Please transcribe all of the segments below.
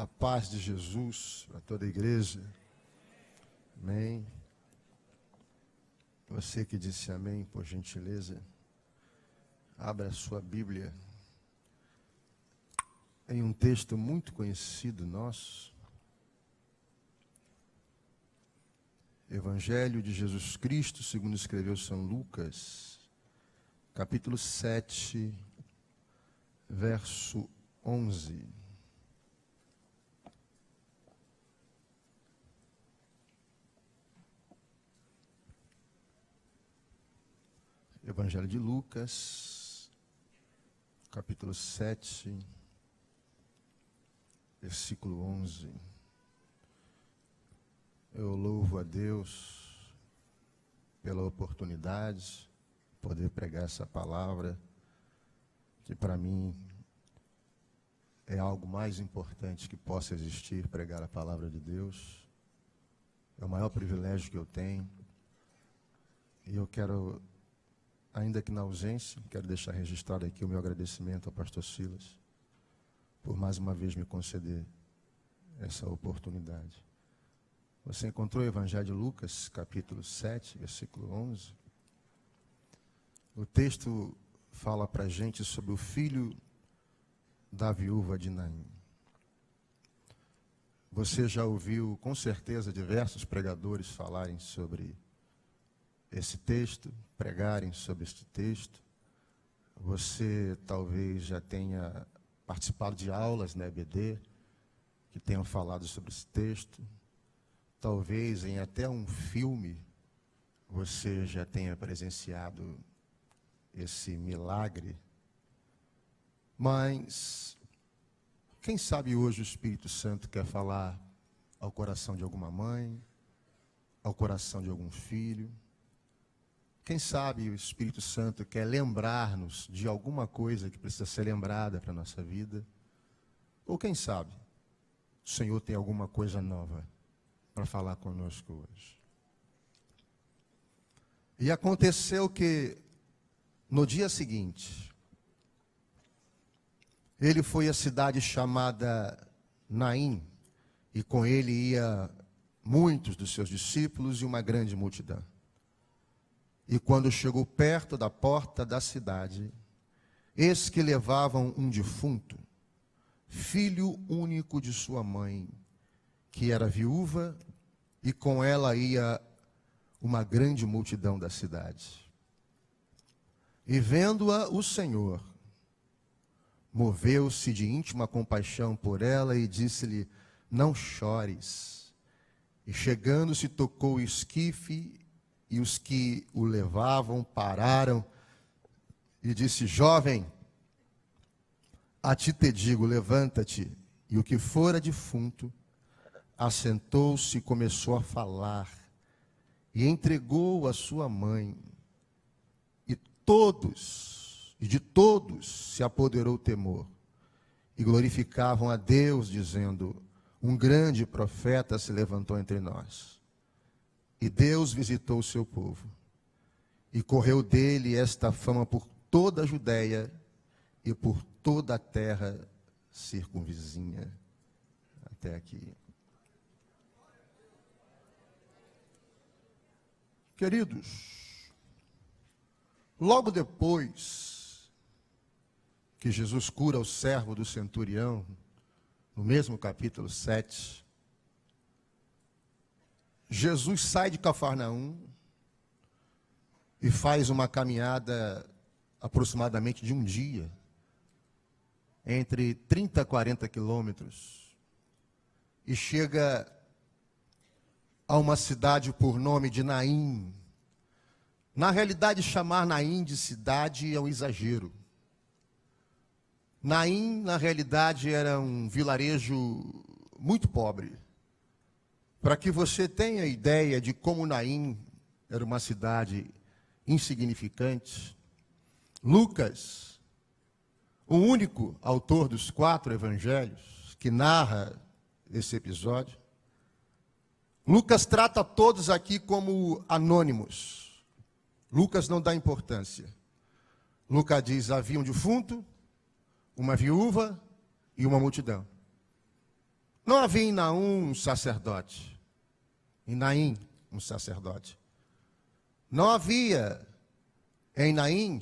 A paz de Jesus para toda a igreja. Amém. Você que disse amém, por gentileza, abra a sua Bíblia em um texto muito conhecido nosso. Evangelho de Jesus Cristo, segundo escreveu São Lucas, capítulo 7, verso 11. Evangelho de Lucas, capítulo 7, versículo 11. Eu louvo a Deus pela oportunidade de poder pregar essa palavra, que para mim é algo mais importante que possa existir, pregar a palavra de Deus. É o maior privilégio que eu tenho. E eu quero ainda que na ausência, quero deixar registrado aqui o meu agradecimento ao pastor Silas por mais uma vez me conceder essa oportunidade. Você encontrou o Evangelho de Lucas, capítulo 7, versículo 11? O texto fala para a gente sobre o filho da viúva de Naim. Você já ouviu, com certeza, diversos pregadores falarem sobre esse texto, pregarem sobre este texto. Você talvez já tenha participado de aulas na EBD que tenham falado sobre esse texto. Talvez em até um filme você já tenha presenciado esse milagre. Mas quem sabe hoje o Espírito Santo quer falar ao coração de alguma mãe, ao coração de algum filho, quem sabe o Espírito Santo quer lembrar-nos de alguma coisa que precisa ser lembrada para a nossa vida. Ou quem sabe o Senhor tem alguma coisa nova para falar conosco hoje. E aconteceu que no dia seguinte, ele foi à cidade chamada Naim, e com ele ia muitos dos seus discípulos e uma grande multidão. E quando chegou perto da porta da cidade, eis que levavam um defunto, filho único de sua mãe, que era viúva, e com ela ia uma grande multidão da cidade. E vendo-a, o Senhor moveu-se de íntima compaixão por ela e disse-lhe: Não chores. E chegando-se, tocou o esquife e os que o levavam pararam e disse: Jovem, a ti te digo, levanta-te. E o que fora defunto assentou-se e começou a falar, e entregou a sua mãe. E todos, e de todos se apoderou o temor, e glorificavam a Deus, dizendo: Um grande profeta se levantou entre nós e Deus visitou o seu povo. E correu dele esta fama por toda a Judéia e por toda a terra circunvizinha. Até aqui. Queridos, logo depois que Jesus cura o servo do centurião, no mesmo capítulo 7, Jesus sai de Cafarnaum e faz uma caminhada aproximadamente de um dia, entre 30 e 40 quilômetros, e chega a uma cidade por nome de Naim. Na realidade, chamar Naim de cidade é um exagero. Naim, na realidade, era um vilarejo muito pobre para que você tenha ideia de como Naim era uma cidade insignificante, Lucas, o único autor dos quatro evangelhos que narra esse episódio, Lucas trata todos aqui como anônimos. Lucas não dá importância. Lucas diz: havia um defunto, uma viúva e uma multidão. Não havia em Naum um sacerdote. Em Naim, um sacerdote. Não havia em Naim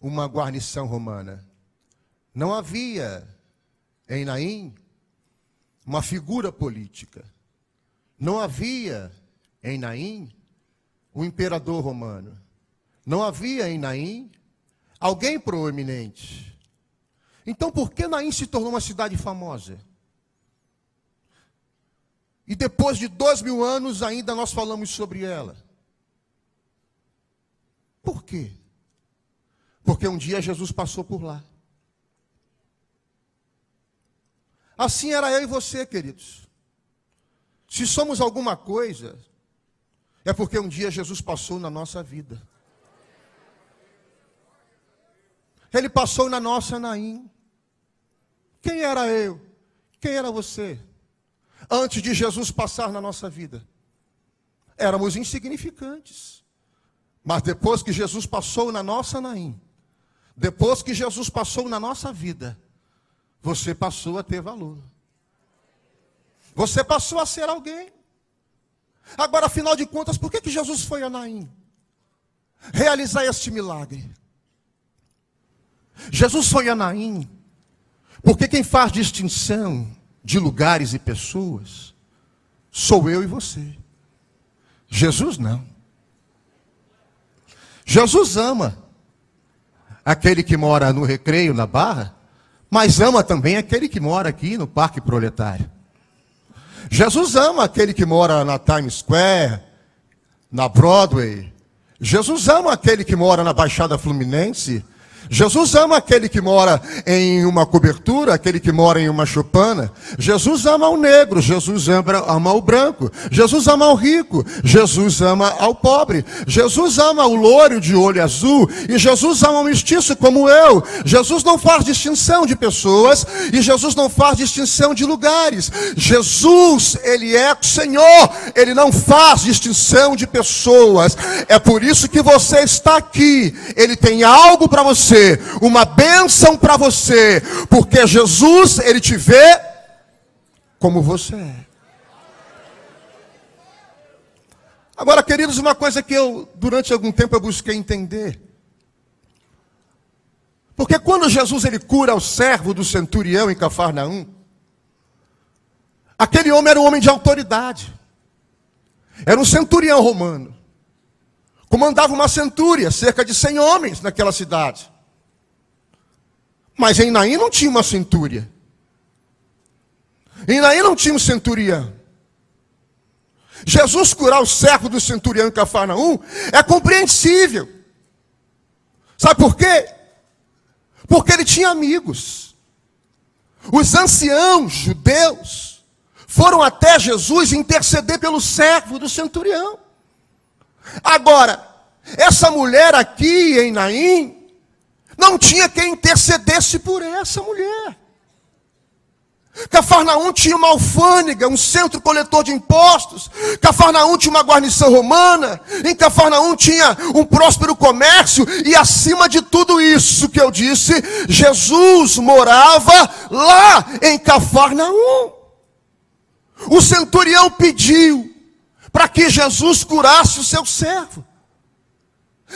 uma guarnição romana. Não havia em Naim uma figura política. Não havia em Naim um imperador romano. Não havia em Naim alguém proeminente. Então, por que Naim se tornou uma cidade famosa? E depois de dois mil anos ainda nós falamos sobre ela. Por quê? Porque um dia Jesus passou por lá. Assim era eu e você, queridos. Se somos alguma coisa, é porque um dia Jesus passou na nossa vida. Ele passou na nossa Naim. Quem era eu? Quem era você? Antes de Jesus passar na nossa vida, éramos insignificantes. Mas depois que Jesus passou na nossa Naim, depois que Jesus passou na nossa vida, você passou a ter valor. Você passou a ser alguém. Agora, afinal de contas, por que, que Jesus foi a Naim? Realizar este milagre. Jesus foi a Naim, porque quem faz distinção de lugares e pessoas sou eu e você. Jesus não. Jesus ama aquele que mora no recreio, na barra, mas ama também aquele que mora aqui no Parque Proletário. Jesus ama aquele que mora na Times Square, na Broadway. Jesus ama aquele que mora na Baixada Fluminense. Jesus ama aquele que mora em uma cobertura, aquele que mora em uma chupana. Jesus ama o negro, Jesus ama, ama o branco. Jesus ama o rico, Jesus ama ao pobre. Jesus ama o loiro de olho azul e Jesus ama o mestiço como eu. Jesus não faz distinção de pessoas e Jesus não faz distinção de lugares. Jesus, ele é o Senhor, ele não faz distinção de pessoas. É por isso que você está aqui. Ele tem algo para você você, uma bênção para você, porque Jesus, ele te vê como você é. Agora, queridos, uma coisa que eu, durante algum tempo, eu busquei entender. Porque quando Jesus ele cura o servo do centurião em Cafarnaum, aquele homem era um homem de autoridade. Era um centurião romano. Comandava uma centúria, cerca de 100 homens naquela cidade. Mas em Naim não tinha uma centúria. Em Naim não tinha um centurião. Jesus curar o servo do centurião em Cafarnaum é compreensível. Sabe por quê? Porque ele tinha amigos. Os anciãos judeus foram até Jesus interceder pelo servo do centurião. Agora, essa mulher aqui em Naim não tinha quem intercedesse por essa mulher. Cafarnaum tinha uma alfândega, um centro coletor de impostos. Cafarnaum tinha uma guarnição romana. Em Cafarnaum tinha um próspero comércio. E acima de tudo isso que eu disse, Jesus morava lá em Cafarnaum. O centurião pediu para que Jesus curasse o seu servo.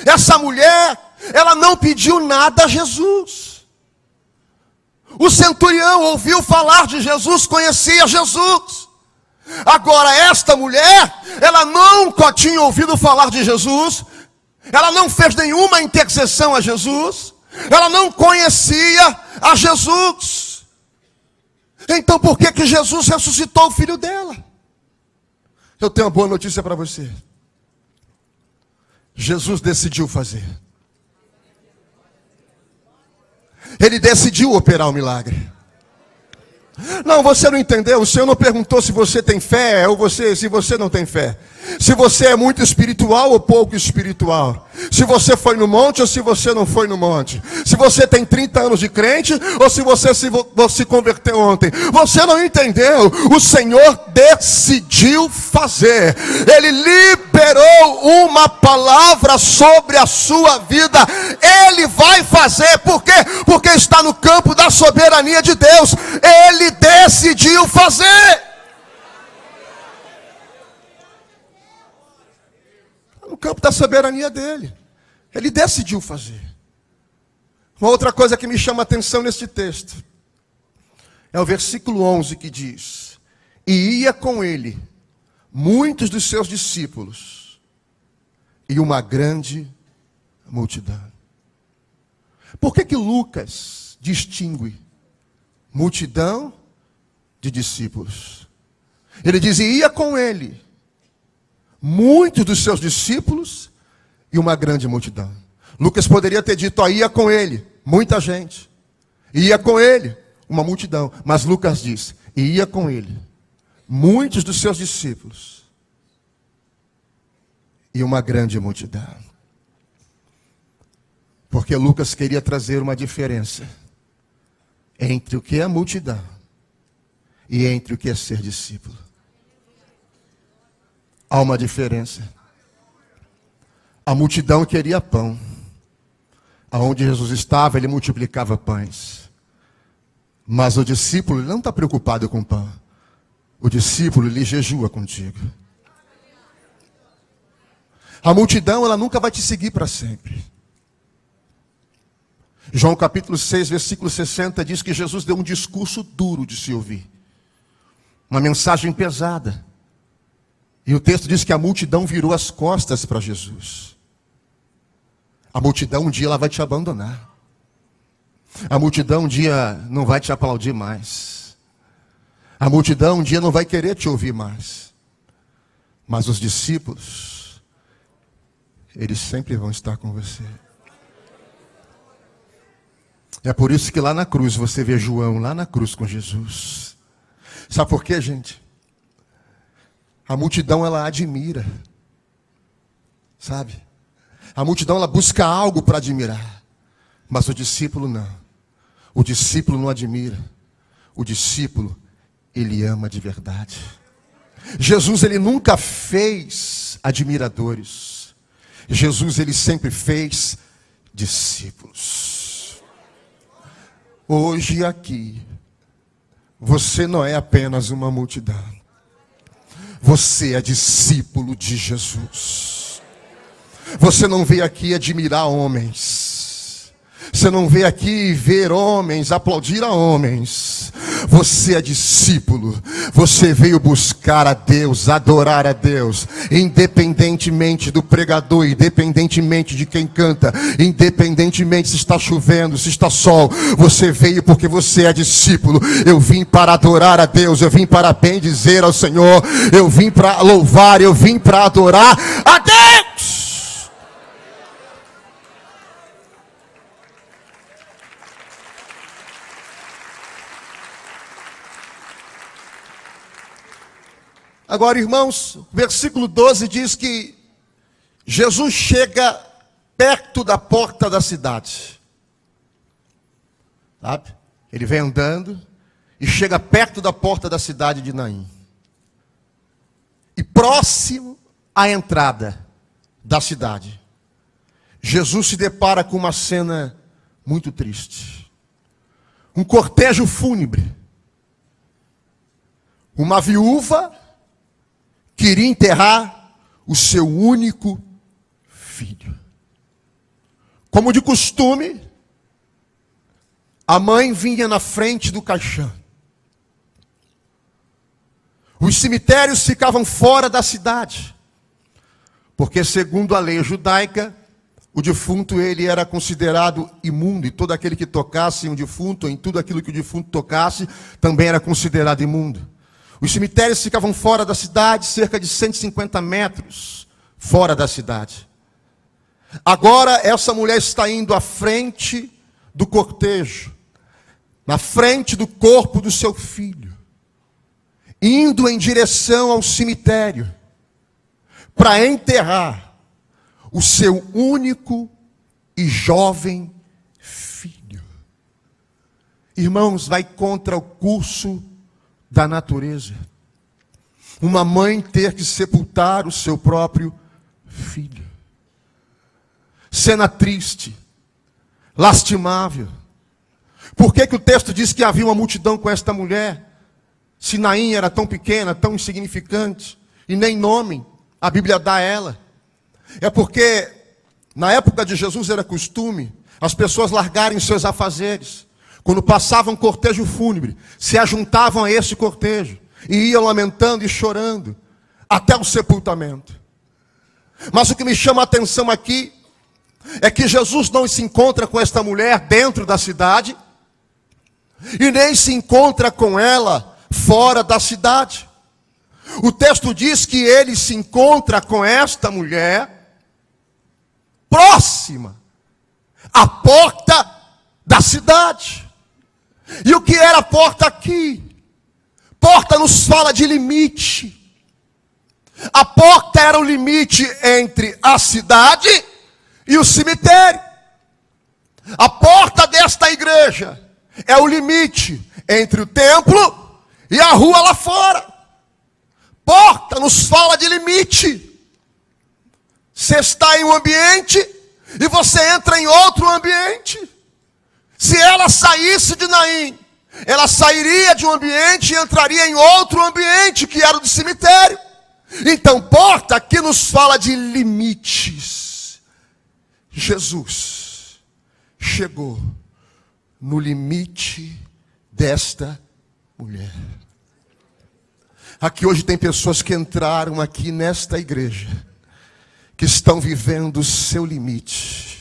Essa mulher ela não pediu nada a Jesus. O centurião ouviu falar de Jesus, conhecia Jesus. Agora, esta mulher, ela nunca tinha ouvido falar de Jesus, ela não fez nenhuma intercessão a Jesus, ela não conhecia a Jesus. Então, por que, que Jesus ressuscitou o filho dela? Eu tenho uma boa notícia para você. Jesus decidiu fazer. Ele decidiu operar o milagre. Não, você não entendeu. O Senhor não perguntou se você tem fé ou você, se você não tem fé. Se você é muito espiritual ou pouco espiritual. Se você foi no monte ou se você não foi no monte. Se você tem 30 anos de crente ou se você se, se converteu ontem. Você não entendeu. O Senhor decidiu fazer. Ele liberou uma palavra sobre a sua vida. Ele vai fazer. Por quê? Porque está no campo da soberania de Deus. Ele decidiu fazer. Campo da soberania dele. Ele decidiu fazer. Uma outra coisa que me chama a atenção neste texto é o versículo 11 que diz: E ia com ele muitos dos seus discípulos e uma grande multidão. Por que que Lucas distingue multidão de discípulos? Ele diz: E ia com ele muitos dos seus discípulos e uma grande multidão. Lucas poderia ter dito, ia com ele, muita gente. Ia com ele, uma multidão. Mas Lucas diz, ia com ele, muitos dos seus discípulos e uma grande multidão. Porque Lucas queria trazer uma diferença entre o que é multidão e entre o que é ser discípulo há uma diferença. A multidão queria pão. Aonde Jesus estava, ele multiplicava pães. Mas o discípulo não está preocupado com pão. O discípulo ele jejua contigo. A multidão ela nunca vai te seguir para sempre. João capítulo 6, versículo 60 diz que Jesus deu um discurso duro de se ouvir. Uma mensagem pesada. E o texto diz que a multidão virou as costas para Jesus. A multidão um dia ela vai te abandonar. A multidão um dia não vai te aplaudir mais. A multidão um dia não vai querer te ouvir mais. Mas os discípulos, eles sempre vão estar com você. É por isso que lá na cruz você vê João, lá na cruz com Jesus. Sabe por quê, gente? A multidão ela admira. Sabe? A multidão ela busca algo para admirar. Mas o discípulo não. O discípulo não admira. O discípulo ele ama de verdade. Jesus ele nunca fez admiradores. Jesus ele sempre fez discípulos. Hoje aqui você não é apenas uma multidão. Você é discípulo de Jesus. Você não veio aqui admirar homens. Você não veio aqui ver homens, aplaudir a homens. Você é discípulo. Você veio buscar a Deus, adorar a Deus, independentemente do pregador, independentemente de quem canta, independentemente se está chovendo, se está sol. Você veio porque você é discípulo. Eu vim para adorar a Deus, eu vim para bendizer ao Senhor, eu vim para louvar, eu vim para adorar a Deus. Agora, irmãos, versículo 12 diz que Jesus chega perto da porta da cidade. Sabe? Ele vem andando e chega perto da porta da cidade de Naim. E próximo à entrada da cidade, Jesus se depara com uma cena muito triste. Um cortejo fúnebre. Uma viúva queria enterrar o seu único filho. Como de costume, a mãe vinha na frente do caixão. Os cemitérios ficavam fora da cidade, porque segundo a lei judaica, o defunto ele era considerado imundo e todo aquele que tocasse em um defunto, em tudo aquilo que o defunto tocasse, também era considerado imundo. Os cemitérios ficavam fora da cidade, cerca de 150 metros fora da cidade. Agora essa mulher está indo à frente do cortejo, na frente do corpo do seu filho, indo em direção ao cemitério, para enterrar o seu único e jovem filho. Irmãos, vai contra o curso da natureza. Uma mãe ter que sepultar o seu próprio filho. Cena triste, lastimável. Por que, que o texto diz que havia uma multidão com esta mulher? Se Naim era tão pequena, tão insignificante, e nem nome a Bíblia dá a ela. É porque na época de Jesus era costume as pessoas largarem seus afazeres. Quando passavam um cortejo fúnebre, se ajuntavam a este cortejo e iam lamentando e chorando até o sepultamento. Mas o que me chama a atenção aqui é que Jesus não se encontra com esta mulher dentro da cidade e nem se encontra com ela fora da cidade. O texto diz que ele se encontra com esta mulher próxima à porta da cidade. E o que era porta aqui? Porta nos fala de limite. A porta era o limite entre a cidade e o cemitério. A porta desta igreja é o limite entre o templo e a rua lá fora. Porta nos fala de limite. Você está em um ambiente e você entra em outro ambiente. Se ela saísse de Naim, ela sairia de um ambiente e entraria em outro ambiente, que era o de cemitério. Então, porta aqui nos fala de limites. Jesus chegou no limite desta mulher. Aqui hoje tem pessoas que entraram aqui nesta igreja, que estão vivendo o seu limite.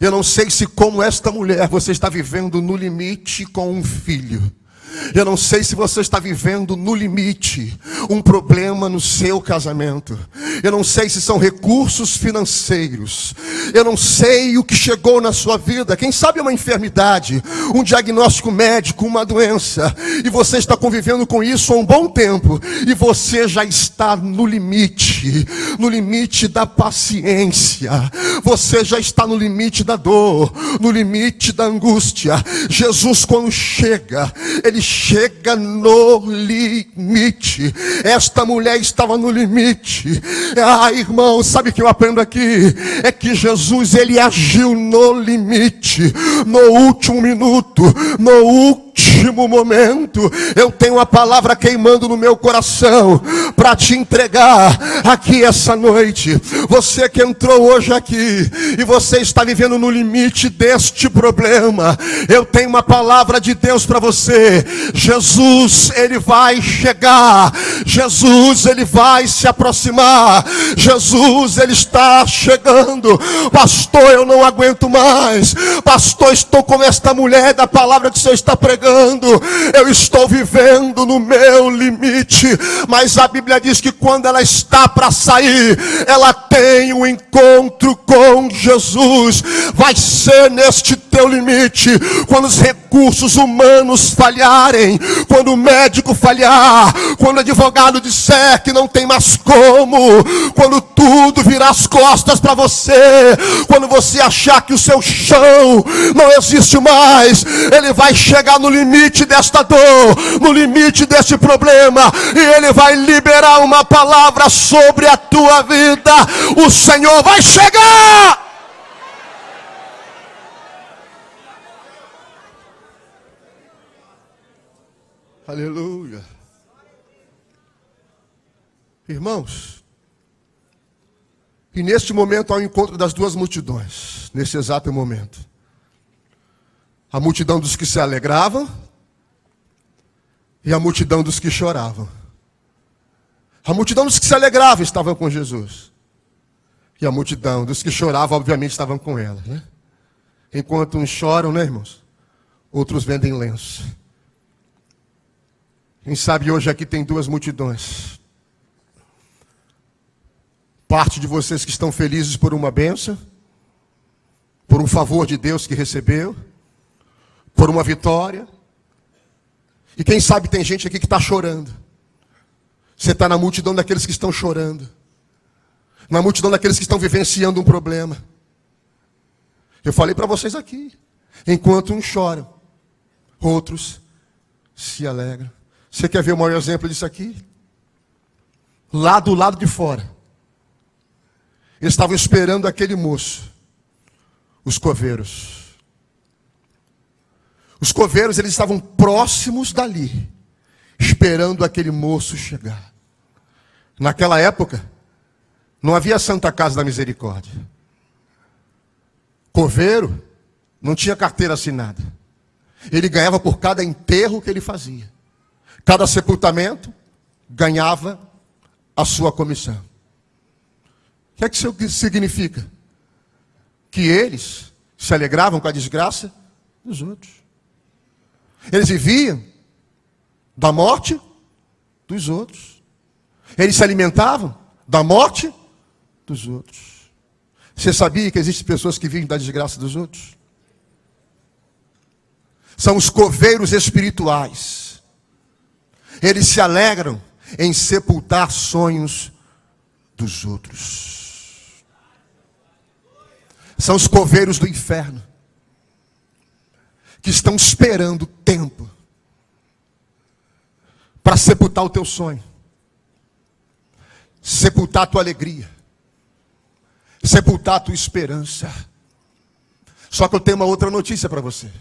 Eu não sei se, como esta mulher, você está vivendo no limite com um filho. Eu não sei se você está vivendo no limite um problema no seu casamento. Eu não sei se são recursos financeiros. Eu não sei o que chegou na sua vida. Quem sabe uma enfermidade, um diagnóstico médico, uma doença. E você está convivendo com isso há um bom tempo. E você já está no limite no limite da paciência. Você já está no limite da dor, no limite da angústia. Jesus, quando chega, ele chega no limite. Esta mulher estava no limite. Ah, irmão, sabe o que eu aprendo aqui? É que Jesus, ele agiu no limite, no último minuto, no último momento. Eu tenho uma palavra queimando no meu coração para te entregar aqui essa noite. Você que entrou hoje aqui e você está vivendo no limite deste problema, eu tenho uma palavra de Deus para você. Jesus, ele vai chegar. Jesus, ele vai se aproximar. Jesus, ele está chegando. Pastor, eu não aguento mais. Pastor, estou como esta mulher da palavra que o Senhor está pregando. Eu estou vivendo no meu limite. Mas a Bíblia diz que quando ela está para sair, ela tem um encontro com Jesus. Vai ser neste teu limite. Quando os recursos humanos falharem, quando o médico falhar, quando o advogado disser que não tem mais como, quando tudo virar as costas para você, quando você achar que o seu chão não existe mais, ele vai chegar no limite desta dor, no limite deste problema, e ele vai liberar uma palavra sobre a tua vida. O Senhor vai chegar. Aleluia. Irmãos, e neste momento há o encontro das duas multidões, nesse exato momento. A multidão dos que se alegravam e a multidão dos que choravam. A multidão dos que se alegravam estavam com Jesus. E a multidão dos que choravam, obviamente, estavam com ela. Né? Enquanto uns choram, né, irmãos? Outros vendem lenço. Quem sabe hoje aqui tem duas multidões. Parte de vocês que estão felizes por uma benção, por um favor de Deus que recebeu, por uma vitória. E quem sabe tem gente aqui que está chorando. Você está na multidão daqueles que estão chorando. na multidão daqueles que estão vivenciando um problema. Eu falei para vocês aqui. Enquanto uns choram, outros se alegram. Você quer ver o maior exemplo disso aqui? Lá do lado de fora. Eles estavam esperando aquele moço. Os coveiros. Os coveiros, eles estavam próximos dali. Esperando aquele moço chegar. Naquela época, não havia Santa Casa da Misericórdia. Coveiro não tinha carteira assinada. Ele ganhava por cada enterro que ele fazia. Cada sepultamento ganhava a sua comissão. O que é que isso significa? Que eles se alegravam com a desgraça dos outros. Eles viviam da morte dos outros. Eles se alimentavam da morte dos outros. Você sabia que existem pessoas que vivem da desgraça dos outros? São os coveiros espirituais. Eles se alegram em sepultar sonhos dos outros. São os coveiros do inferno que estão esperando tempo para sepultar o teu sonho, sepultar a tua alegria, sepultar a tua esperança. Só que eu tenho uma outra notícia para vocês.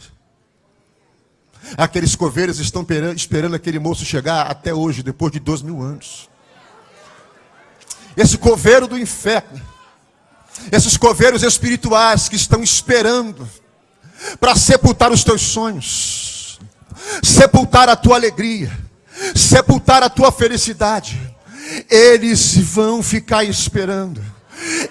Aqueles coveiros estão esperando aquele moço chegar até hoje, depois de dois mil anos. Esse coveiro do inferno, esses coveiros espirituais que estão esperando para sepultar os teus sonhos, sepultar a tua alegria, sepultar a tua felicidade, eles vão ficar esperando.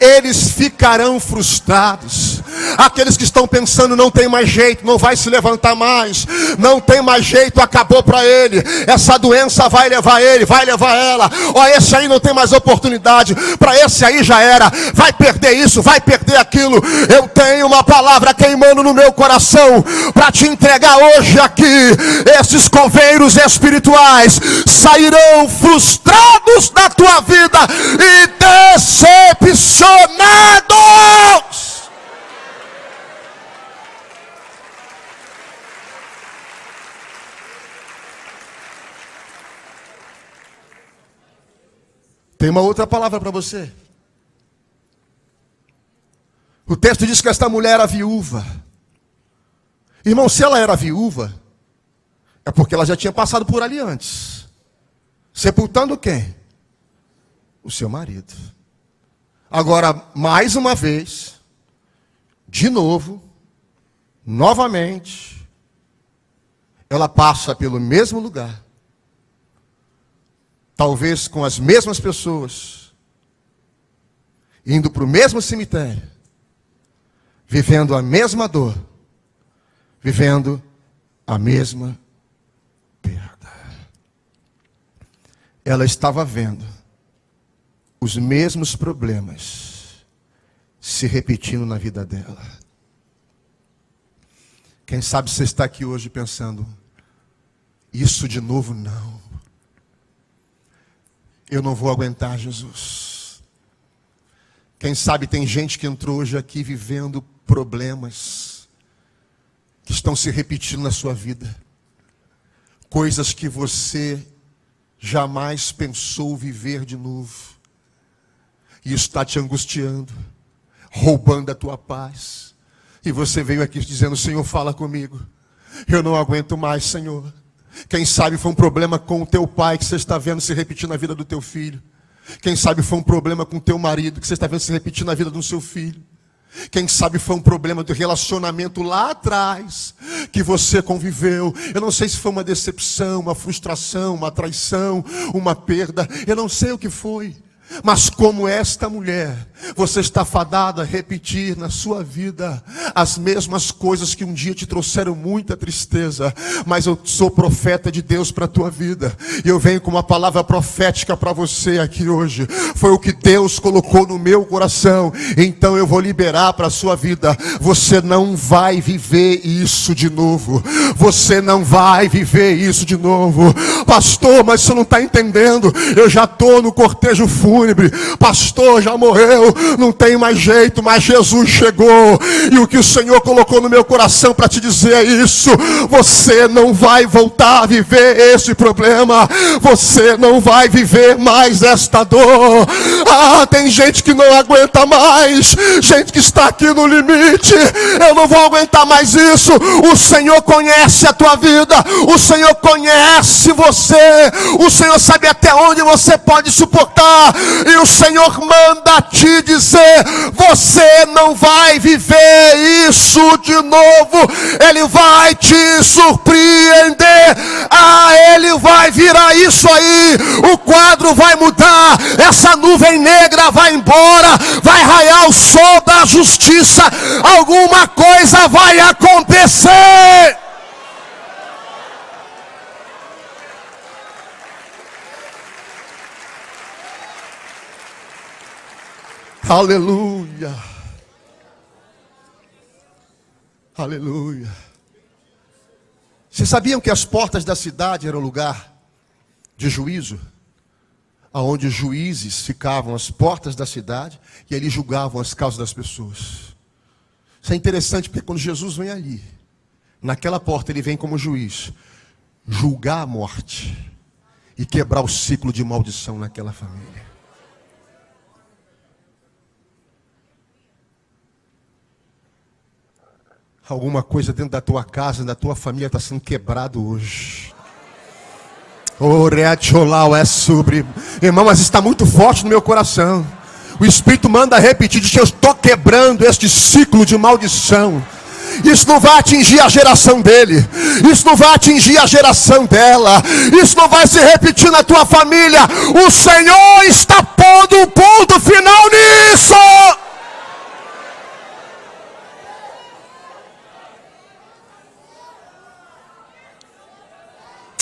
Eles ficarão frustrados. Aqueles que estão pensando não tem mais jeito, não vai se levantar mais, não tem mais jeito, acabou para ele. Essa doença vai levar ele, vai levar ela. Ó, esse aí não tem mais oportunidade, para esse aí já era. Vai perder isso, vai perder aquilo. Eu tenho uma palavra queimando no meu coração para te entregar hoje aqui. Esses coveiros espirituais sairão frustrados da tua vida e decepcionados Tem uma outra palavra para você. O texto diz que esta mulher era viúva. Irmão, se ela era viúva, é porque ela já tinha passado por ali antes. Sepultando quem? O seu marido. Agora, mais uma vez, de novo, novamente, ela passa pelo mesmo lugar, talvez com as mesmas pessoas, indo para o mesmo cemitério, vivendo a mesma dor, vivendo a mesma perda. Ela estava vendo os mesmos problemas se repetindo na vida dela. Quem sabe você está aqui hoje pensando, isso de novo não. Eu não vou aguentar, Jesus. Quem sabe tem gente que entrou hoje aqui vivendo problemas que estão se repetindo na sua vida. Coisas que você jamais pensou viver de novo e está te angustiando, roubando a tua paz. E você veio aqui dizendo: Senhor, fala comigo. Eu não aguento mais, Senhor. Quem sabe foi um problema com o teu pai que você está vendo se repetir na vida do teu filho. Quem sabe foi um problema com o teu marido que você está vendo se repetir na vida do seu filho. Quem sabe foi um problema de relacionamento lá atrás que você conviveu. Eu não sei se foi uma decepção, uma frustração, uma traição, uma perda. Eu não sei o que foi. Mas como esta mulher, você está fadada a repetir na sua vida as mesmas coisas que um dia te trouxeram muita tristeza. Mas eu sou profeta de Deus para a tua vida. E eu venho com uma palavra profética para você aqui hoje. Foi o que Deus colocou no meu coração. Então eu vou liberar para a sua vida. Você não vai viver isso de novo. Você não vai viver isso de novo. Pastor, mas você não está entendendo. Eu já estou no cortejo fúnebre fúnebre. Pastor, já morreu, não tem mais jeito, mas Jesus chegou. E o que o Senhor colocou no meu coração para te dizer é isso: você não vai voltar a viver esse problema, você não vai viver mais esta dor. Ah, tem gente que não aguenta mais, gente que está aqui no limite. Eu não vou aguentar mais isso. O Senhor conhece a tua vida, o Senhor conhece você, o Senhor sabe até onde você pode suportar, e o Senhor manda te dizer: você não vai viver isso de novo, Ele vai te surpreender, ah, Ele vai virar isso aí, o quadro vai mudar, essa nuvem negra vai embora, vai raiar o sol da justiça, alguma coisa vai acontecer. Aleluia. Aleluia. Vocês sabiam que as portas da cidade eram lugar de juízo? Aonde os juízes ficavam às portas da cidade e ali julgavam as causas das pessoas. Isso é interessante porque quando Jesus vem ali, naquela porta ele vem como juiz, julgar a morte e quebrar o ciclo de maldição naquela família. Alguma coisa dentro da tua casa, da tua família está sendo quebrado hoje. Oreatiolau é sobre. Irmão, mas está muito forte no meu coração. O Espírito manda repetir: diz, Eu estou quebrando este ciclo de maldição. Isso não vai atingir a geração dele. Isso não vai atingir a geração dela. Isso não vai se repetir na tua família. O Senhor está pondo um ponto final nisso.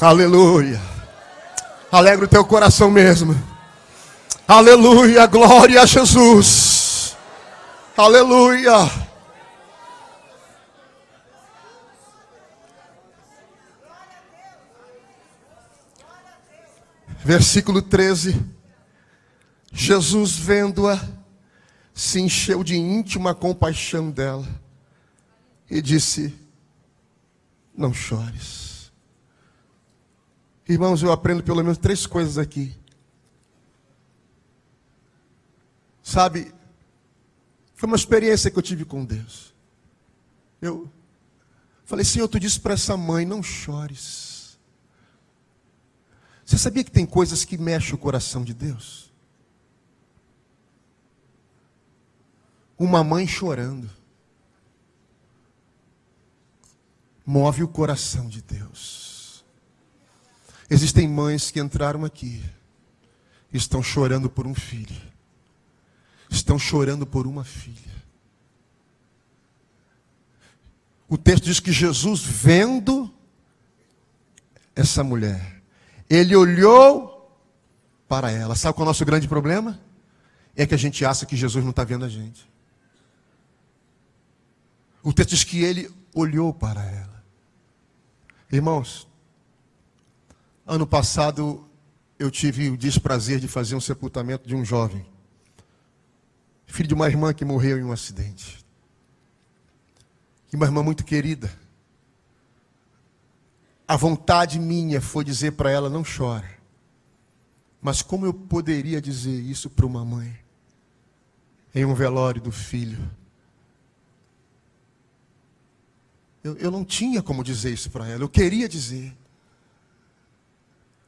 Aleluia. Alegra o teu coração mesmo. Aleluia. Glória a Jesus. Aleluia. Versículo 13. Jesus vendo-a, se encheu de íntima compaixão dela e disse: Não chores. Irmãos, eu aprendo pelo menos três coisas aqui. Sabe, foi uma experiência que eu tive com Deus. Eu falei, Senhor, tu disse para essa mãe, não chores. Você sabia que tem coisas que mexem o coração de Deus? Uma mãe chorando move o coração de Deus. Existem mães que entraram aqui, estão chorando por um filho, estão chorando por uma filha. O texto diz que Jesus, vendo essa mulher, ele olhou para ela. Sabe qual é o nosso grande problema? É que a gente acha que Jesus não está vendo a gente. O texto diz que ele olhou para ela. Irmãos, Ano passado eu tive o desprazer de fazer um sepultamento de um jovem, filho de uma irmã que morreu em um acidente. E uma irmã muito querida. A vontade minha foi dizer para ela: não chora. Mas como eu poderia dizer isso para uma mãe? Em um velório do filho. Eu, eu não tinha como dizer isso para ela, eu queria dizer.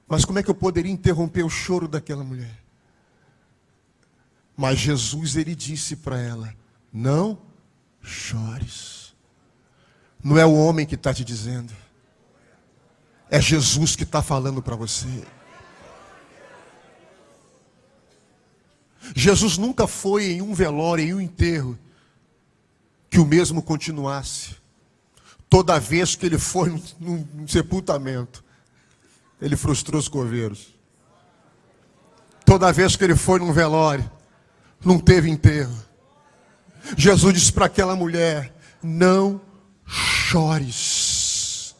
Mas como é que eu poderia interromper o choro daquela mulher? Mas Jesus, ele disse para ela: Não chores. Não é o homem que está te dizendo, é Jesus que está falando para você. Jesus nunca foi em um velório, em um enterro, que o mesmo continuasse. Toda vez que ele foi num, num sepultamento, ele frustrou os coveiros. Toda vez que ele foi num velório, não teve enterro. Jesus disse para aquela mulher: Não chores.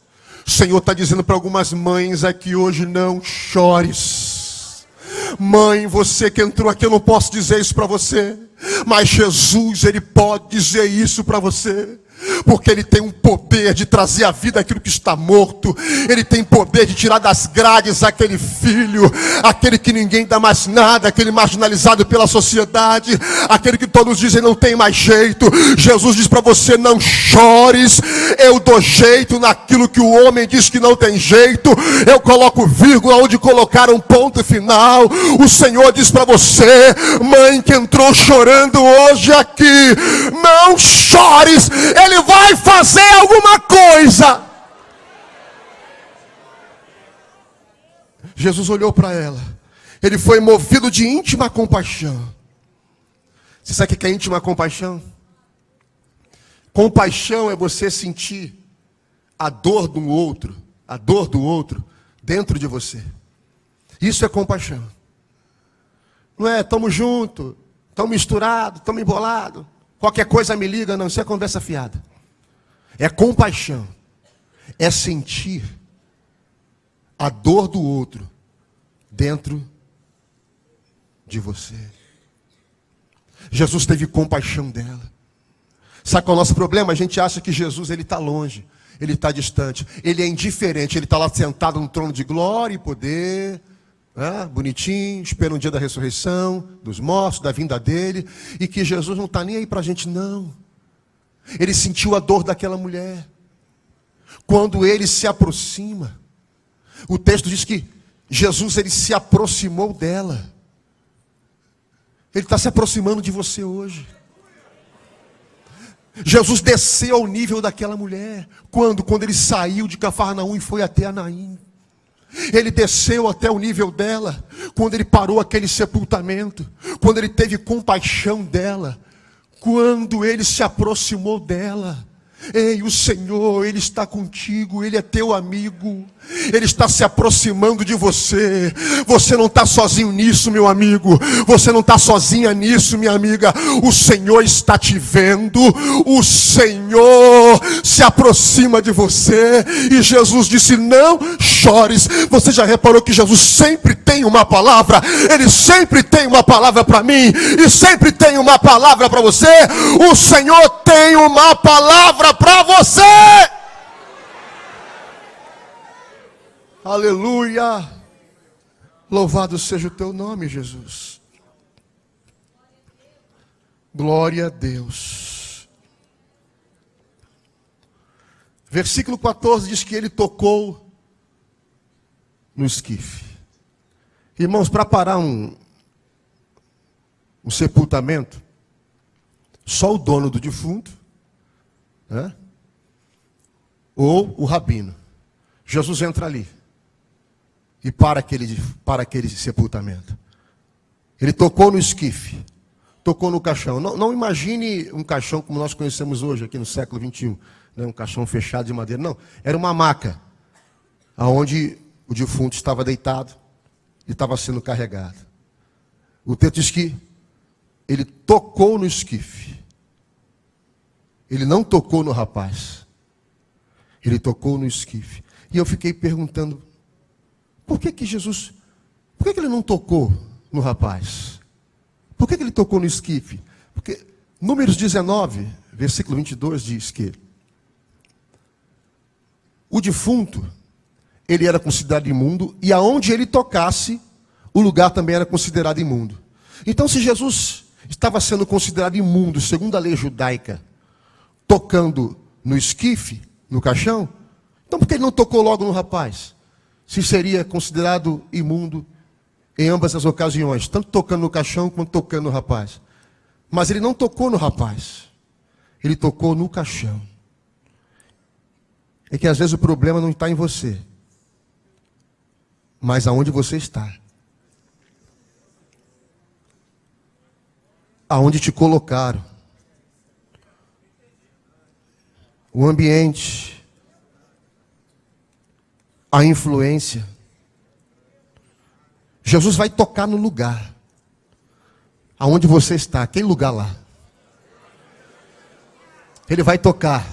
O Senhor está dizendo para algumas mães aqui hoje: Não chores. Mãe, você que entrou aqui, eu não posso dizer isso para você. Mas Jesus, Ele pode dizer isso para você porque Ele tem um poder de trazer à vida aquilo que está morto, Ele tem poder de tirar das grades aquele filho, aquele que ninguém dá mais nada, aquele marginalizado pela sociedade, aquele que todos dizem não tem mais jeito. Jesus diz para você: não chores, eu dou jeito naquilo que o homem diz que não tem jeito, eu coloco vírgula onde colocar um ponto final. O Senhor diz para você, mãe que entrou chorando hoje aqui, não chores, ele vai fazer alguma coisa. Jesus olhou para ela. Ele foi movido de íntima compaixão. Você sabe o que é íntima compaixão? Compaixão é você sentir a dor do outro, a dor do outro dentro de você. Isso é compaixão. Não é, estamos juntos, estamos misturados, estamos embolados. Qualquer coisa me liga, não, isso é conversa fiada. É compaixão. É sentir a dor do outro dentro de você. Jesus teve compaixão dela. Sabe qual é o nosso problema? A gente acha que Jesus ele está longe, ele está distante, ele é indiferente, ele está lá sentado no trono de glória e poder, né? bonitinho, esperando o dia da ressurreição, dos mortos, da vinda dele, e que Jesus não está nem aí para a gente, não. Ele sentiu a dor daquela mulher. Quando ele se aproxima, o texto diz que Jesus ele se aproximou dela. Ele está se aproximando de você hoje. Jesus desceu ao nível daquela mulher. Quando? Quando ele saiu de Cafarnaum e foi até Anaim. Ele desceu até o nível dela, quando ele parou aquele sepultamento, quando ele teve compaixão dela, quando ele se aproximou dela. Ei, o Senhor, Ele está contigo, Ele é teu amigo, Ele está se aproximando de você. Você não está sozinho nisso, meu amigo, você não está sozinha nisso, minha amiga. O Senhor está te vendo, o Senhor se aproxima de você. E Jesus disse: Não chores. Você já reparou que Jesus sempre tem uma palavra, Ele sempre tem uma palavra para mim, e sempre tem uma palavra para você. O Senhor tem uma palavra para você. Aleluia. Louvado seja o teu nome, Jesus. Glória a Deus. Versículo 14 diz que ele tocou no esquife. Irmãos, para parar um, um sepultamento, só o dono do defunto né? ou o rabino. Jesus entra ali e para aquele, para aquele sepultamento. Ele tocou no esquife, tocou no caixão. Não, não imagine um caixão como nós conhecemos hoje, aqui no século 21, né? um caixão fechado de madeira. Não, era uma maca, aonde o defunto estava deitado e estava sendo carregado. O diz que ele tocou no esquife. Ele não tocou no rapaz. Ele tocou no esquife. E eu fiquei perguntando: por que que Jesus, por que, que ele não tocou no rapaz? Por que, que ele tocou no esquife? Porque Números 19, versículo 22 diz que o defunto, ele era considerado imundo, e aonde ele tocasse, o lugar também era considerado imundo. Então, se Jesus estava sendo considerado imundo, segundo a lei judaica, tocando no esquife, no caixão, então por que ele não tocou logo no rapaz? Se seria considerado imundo em ambas as ocasiões, tanto tocando no caixão quanto tocando no rapaz. Mas ele não tocou no rapaz, ele tocou no caixão. É que às vezes o problema não está em você, mas aonde você está. Aonde te colocaram. o ambiente, a influência. Jesus vai tocar no lugar. Aonde você está, aquele lugar lá. Ele vai tocar.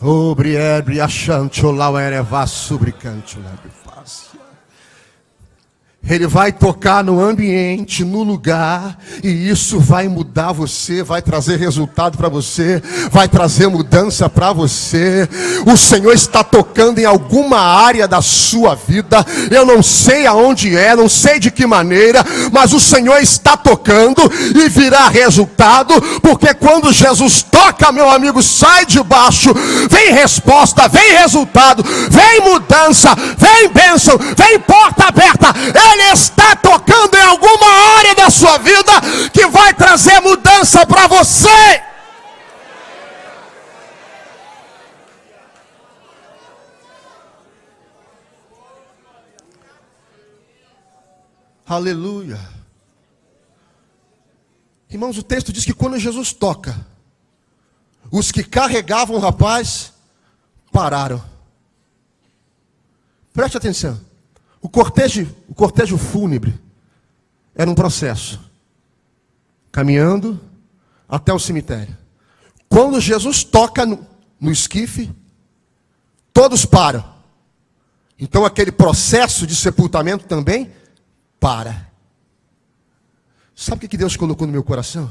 Obriebre achante o lauereva subricante Ele vai tocar no ambiente, no lugar, e isso vai mudar você, vai trazer resultado para você, vai trazer mudança para você. O Senhor está tocando em alguma área da sua vida. Eu não sei aonde é, não sei de que maneira, mas o Senhor está tocando e virá resultado, porque quando Jesus toca, meu amigo, sai de baixo, vem resposta, vem resultado, vem mudança, vem bênção, vem porta aberta. Ele está tocando em alguma área da sua vida que vai trazer mudança para você. Aleluia. Irmãos, o texto diz que quando Jesus toca, os que carregavam o rapaz pararam. Preste atenção. O cortejo, o cortejo fúnebre era um processo. Caminhando até o cemitério. Quando Jesus toca no, no esquife, todos param. Então aquele processo de sepultamento também para. Sabe o que Deus colocou no meu coração?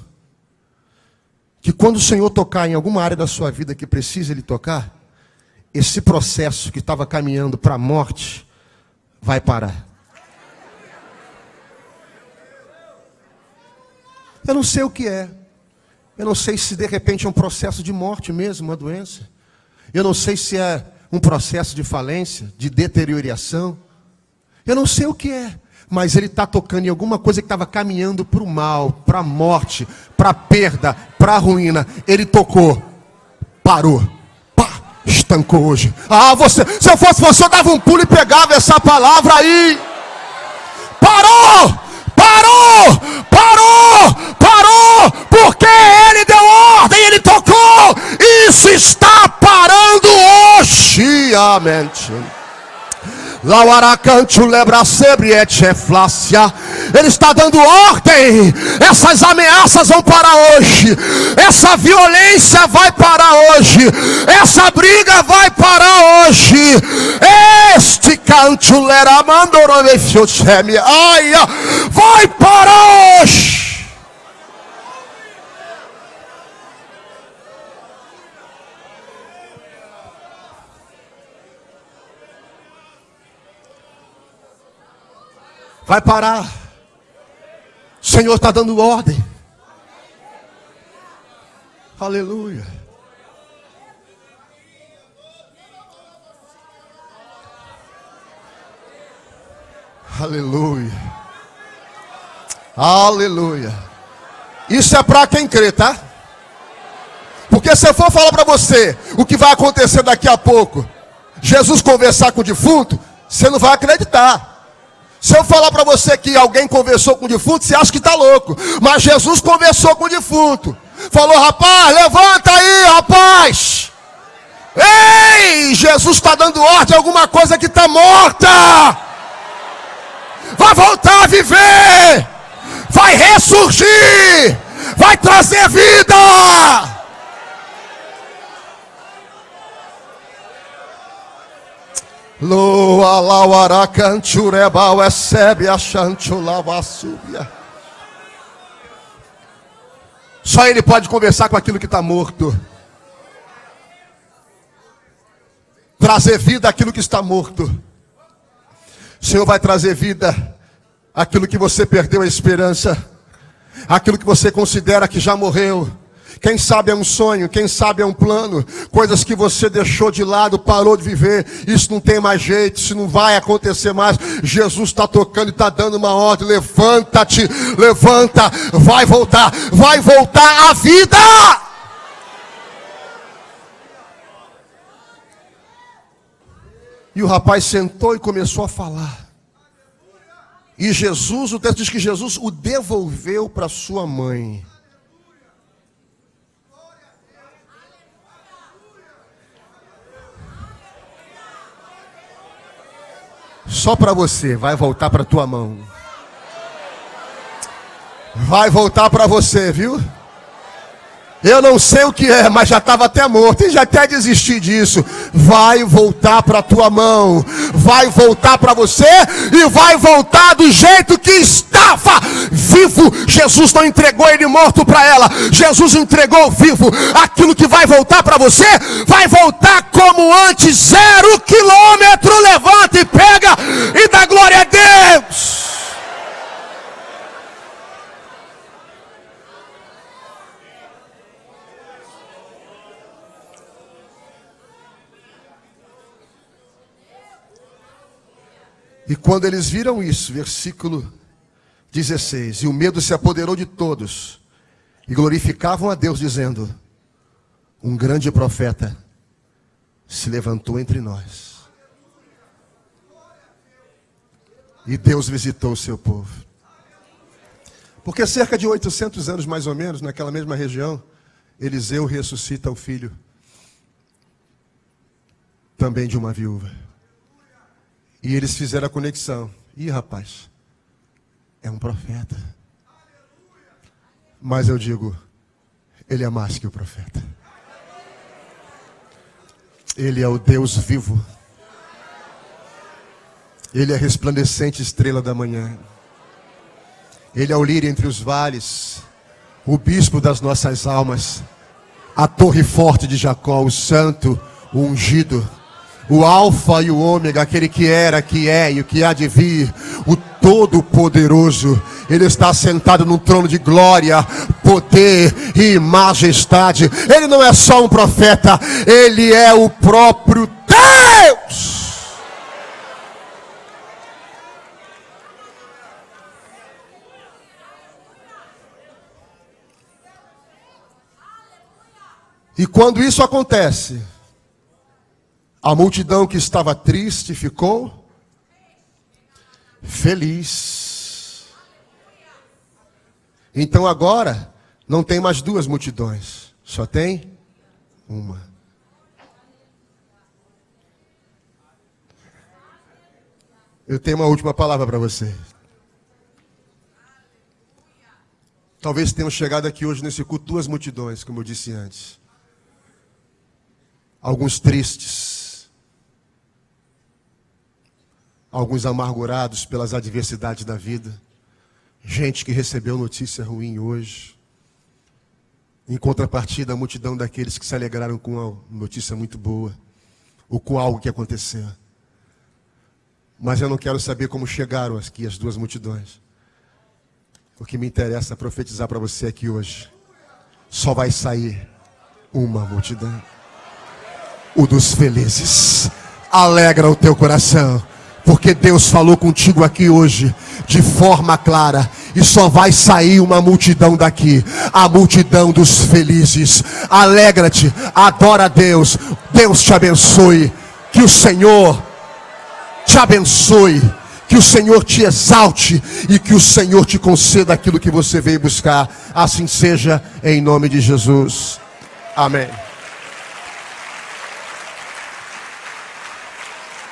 Que quando o Senhor tocar em alguma área da sua vida que precisa Ele tocar, esse processo que estava caminhando para a morte, vai parar. Eu não sei o que é. Eu não sei se de repente é um processo de morte mesmo, uma doença. Eu não sei se é um processo de falência, de deterioração. Eu não sei o que é. Mas ele está tocando em alguma coisa que estava caminhando para o mal, para a morte, para a perda, para a ruína. Ele tocou, parou estancou hoje. Ah, você, se eu fosse você, eu dava um pulo e pegava essa palavra aí. Parou! Parou! Parou! Parou! Porque ele deu ordem, ele tocou. Isso está parando hoje. Amém. Lauaracanto lebra flácia. Ele está dando ordem. Essas ameaças vão parar hoje. Essa violência vai parar hoje. Essa briga vai parar hoje. Este canto lera Ai, vai parar hoje. Vai parar. O Senhor está dando ordem. Aleluia. Aleluia. Aleluia. Isso é para quem crê, tá? Porque se eu for falar para você o que vai acontecer daqui a pouco, Jesus conversar com o defunto, você não vai acreditar. Se eu falar para você que alguém conversou com o defunto, você acha que está louco. Mas Jesus conversou com o defunto. Falou, rapaz, levanta aí, rapaz. Ei, Jesus está dando ordem a alguma coisa que está morta. Vai voltar a viver. Vai ressurgir. Vai trazer vida. Loa lauara canchurebal recebe a chanchulavassúbia. Só ele pode conversar com aquilo que está morto. Trazer vida àquilo que está morto. O Senhor vai trazer vida àquilo que você perdeu a esperança. Aquilo que você considera que já morreu. Quem sabe é um sonho, quem sabe é um plano, coisas que você deixou de lado, parou de viver. Isso não tem mais jeito, isso não vai acontecer mais. Jesus está tocando e está dando uma ordem: levanta-te, levanta, vai voltar, vai voltar a vida. E o rapaz sentou e começou a falar. E Jesus, o texto diz que Jesus o devolveu para sua mãe. Só para você, vai voltar para tua mão. Vai voltar para você, viu? Eu não sei o que é, mas já estava até morto e já até desisti disso. Vai voltar para a tua mão, vai voltar para você e vai voltar do jeito que estava vivo. Jesus não entregou ele morto para ela, Jesus entregou vivo. Aquilo que vai voltar para você, vai voltar como antes, zero quilômetro. Levanta e pega e dá glória a Deus. E quando eles viram isso, versículo 16: E o medo se apoderou de todos, e glorificavam a Deus, dizendo: Um grande profeta se levantou entre nós. E Deus visitou o seu povo. Porque cerca de 800 anos mais ou menos, naquela mesma região, Eliseu ressuscita o filho também de uma viúva. E eles fizeram a conexão. Ih, rapaz, é um profeta. Mas eu digo, ele é mais que o profeta. Ele é o Deus vivo. Ele é a resplandecente estrela da manhã. Ele é o lírio entre os vales, o bispo das nossas almas, a torre forte de Jacó, o santo, o ungido o Alfa e o Ômega, aquele que era, que é e o que há de vir, o Todo-Poderoso. Ele está sentado num trono de glória, poder e majestade. Ele não é só um profeta, ele é o próprio Deus. E quando isso acontece, a multidão que estava triste ficou feliz. Então agora não tem mais duas multidões, só tem uma. Eu tenho uma última palavra para você. Talvez tenham chegado aqui hoje nesse culto duas multidões, como eu disse antes. Alguns tristes alguns amargurados pelas adversidades da vida, gente que recebeu notícia ruim hoje. Em contrapartida, a multidão daqueles que se alegraram com uma notícia muito boa, ou com algo que aconteceu. Mas eu não quero saber como chegaram aqui as duas multidões. O que me interessa é profetizar para você aqui hoje. Só vai sair uma multidão. O dos felizes. Alegra o teu coração porque Deus falou contigo aqui hoje de forma clara e só vai sair uma multidão daqui, a multidão dos felizes. Alegra-te, adora a Deus. Deus te abençoe. Que o Senhor te abençoe. Que o Senhor te exalte e que o Senhor te conceda aquilo que você veio buscar. Assim seja, em nome de Jesus. Amém.